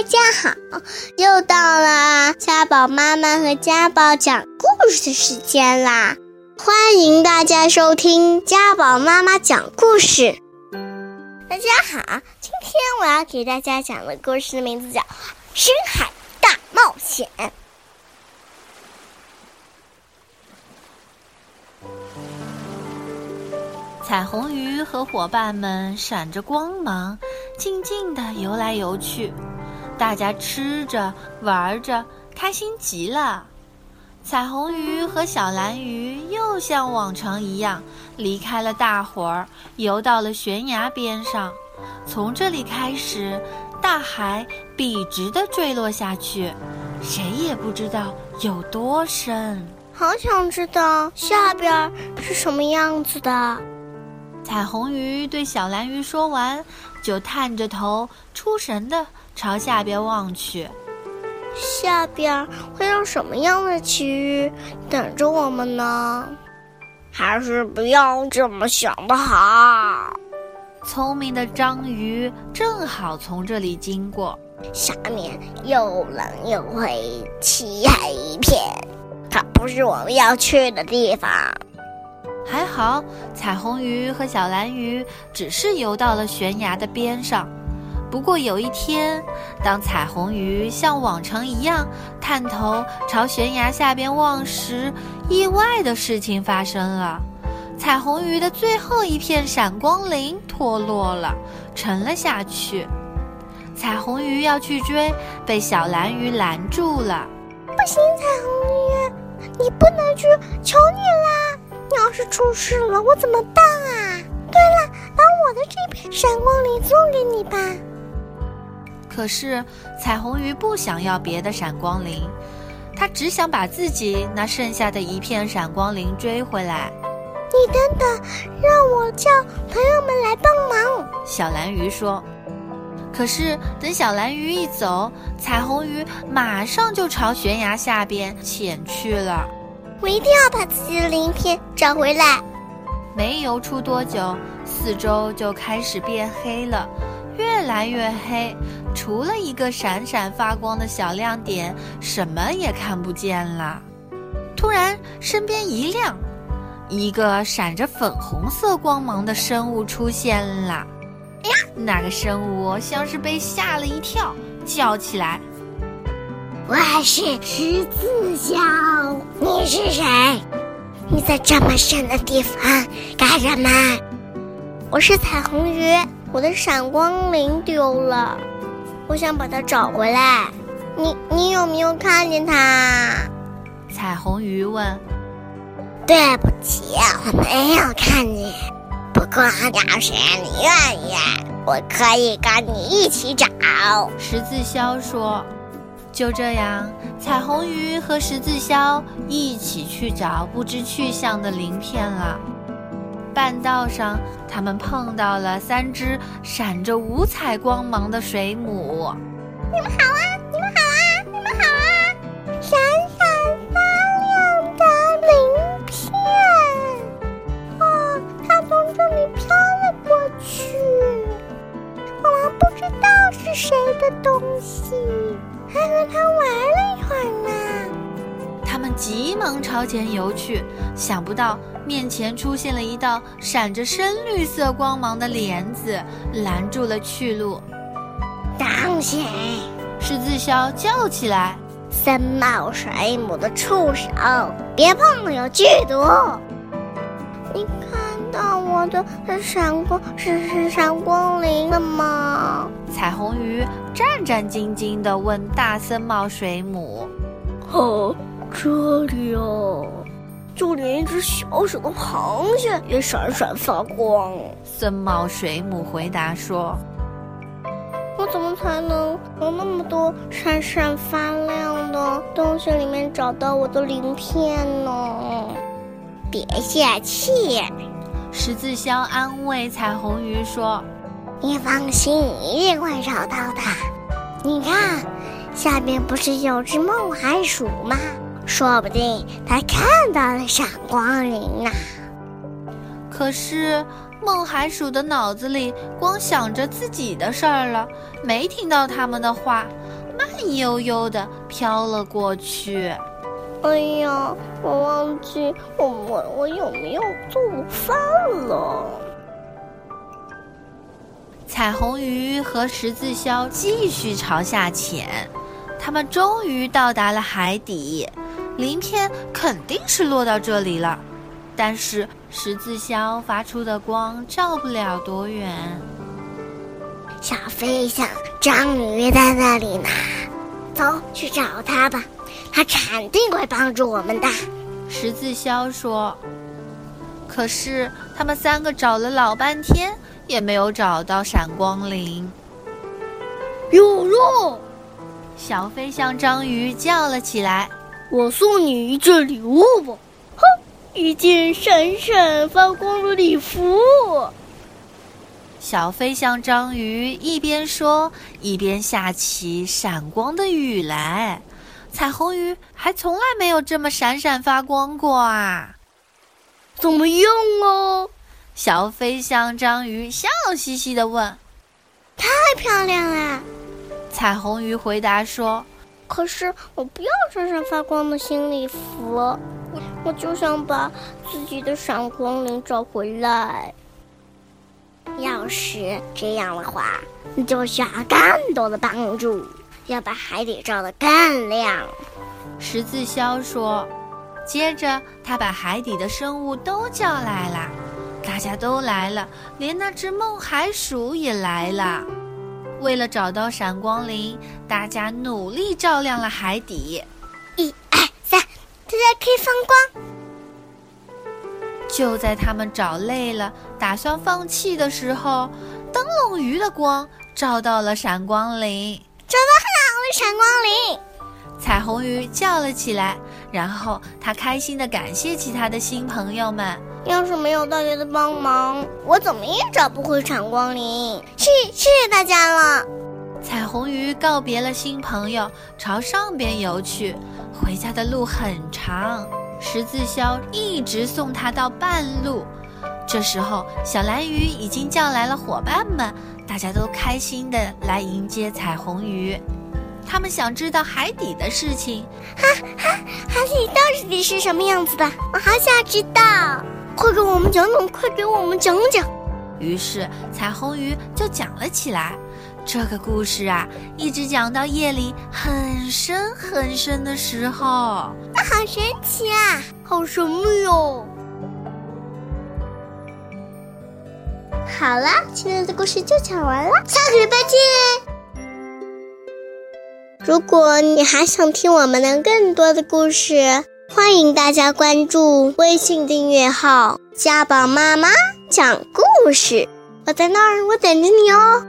大家好，又到了家宝妈妈和家宝讲故事的时间啦！欢迎大家收听家宝妈妈讲故事。大家好，今天我要给大家讲的故事的名字叫《深海大冒险》。彩虹鱼和伙伴们闪着光芒，静静地游来游去。大家吃着玩着，开心极了。彩虹鱼和小蓝鱼又像往常一样离开了大伙儿，游到了悬崖边上。从这里开始，大海笔直地坠落下去，谁也不知道有多深。好想知道下边是什么样子的。彩虹鱼对小蓝鱼说完，就探着头，出神地朝下边望去。下边会有什么样的奇遇等着我们呢？还是不要这么想的好。聪明的章鱼正好从这里经过，下面又冷又黑，漆黑一片，它不是我们要去的地方。还好，彩虹鱼和小蓝鱼只是游到了悬崖的边上。不过有一天，当彩虹鱼像往常一样探头朝悬崖下边望时，意外的事情发生了：彩虹鱼的最后一片闪光鳞脱落了，沉了下去。彩虹鱼要去追，被小蓝鱼拦住了。不行，彩虹鱼，你不能去！求你啦！你要是出事了，我怎么办啊？对了，把我的这片闪光鳞送给你吧。可是彩虹鱼不想要别的闪光鳞，它只想把自己那剩下的一片闪光鳞追回来。你等等，让我叫朋友们来帮忙。小蓝鱼说。可是等小蓝鱼一走，彩虹鱼马上就朝悬崖下边潜去了。我一定要把自己的鳞片找回来。没游出多久，四周就开始变黑了，越来越黑，除了一个闪闪发光的小亮点，什么也看不见了。突然，身边一亮，一个闪着粉红色光芒的生物出现了。哎呀，那个生物像是被吓了一跳，叫起来。我是十字虾，你是谁？你在这么深的地方干什么？我是彩虹鱼，我的闪光鳞丢了，我想把它找回来。你你有没有看见它？彩虹鱼问。对不起，我没有看见。不过要是你愿意，我可以跟你一起找。十字鸮说。就这样，彩虹鱼和十字鸮一起去找不知去向的鳞片了。半道上，他们碰到了三只闪着五彩光芒的水母。你们好啊！前游去，想不到面前出现了一道闪着深绿色光芒的帘子，拦住了去路。当心！十字鸮叫起来：“森茂水母的触手，别碰，有剧毒！”你看到我的闪光是闪光鳞了吗？彩虹鱼战战兢兢地问大森茂水母：“哦，这里哦，就连一只小小的螃蟹也闪闪发光。”森茂水母回答说：“我怎么才能从那么多闪闪发亮的东西里面找到我的鳞片呢？”别泄气，十字鸮安慰彩虹鱼说。你放心，一定会找到的。你看，下面不是有只梦海鼠吗？说不定他看到了闪光鳞呢。可是，梦海鼠的脑子里光想着自己的事儿了，没听到他们的话。慢悠悠地飘了过去。哎呀，我忘记我我我有没有做午饭了。彩虹鱼和十字鸮继续朝下潜，他们终于到达了海底。鳞片肯定是落到这里了，但是十字鸮发出的光照不了多远。小飞象章鱼在那里呢，走去找它吧，它肯定会帮助我们的。十字鸮说。可是他们三个找了老半天。也没有找到闪光鳞。有了！小飞象章鱼叫了起来：“我送你一件礼物吧！”哼，一件闪闪发光的礼服。小飞象章鱼一边说，一边下起闪光的雨来。彩虹鱼还从来没有这么闪闪发光过啊！怎么用哦？小飞象章鱼笑嘻嘻地问：“太漂亮了！”彩虹鱼回答说：“可是我不要闪闪发光的新礼服，我就想把自己的闪光鳞找回来。要是这样的话，你就需要更多的帮助，要把海底照得更亮。”十字鸮说。接着，他把海底的生物都叫来了。大家都来了，连那只梦海鼠也来了。为了找到闪光鳞，大家努力照亮了海底。一二三，大家可以放光。就在他们找累了，打算放弃的时候，灯笼鱼的光照到了闪光鳞，找到好的闪光鳞。彩虹鱼叫了起来，然后他开心的感谢其他的新朋友们。要是没有大家的帮忙，我怎么也找不回闪光鳞。谢谢谢大家了。彩虹鱼告别了新朋友，朝上边游去。回家的路很长，十字鸮一直送他到半路。这时候，小蓝鱼已经叫来了伙伴们，大家都开心的来迎接彩虹鱼。他们想知道海底的事情，哈哈，海底到底是什么样子的？我好想知道，快给我们讲讲，快给我们讲讲。于是彩虹鱼就讲了起来。这个故事啊，一直讲到夜里很深很深的时候。那好神奇啊，好神秘哦！好了，今天的故事就讲完了，下个礼拜见。如果你还想听我们的更多的故事，欢迎大家关注微信订阅号“家宝妈妈讲故事”。我在那儿，我等着你哦。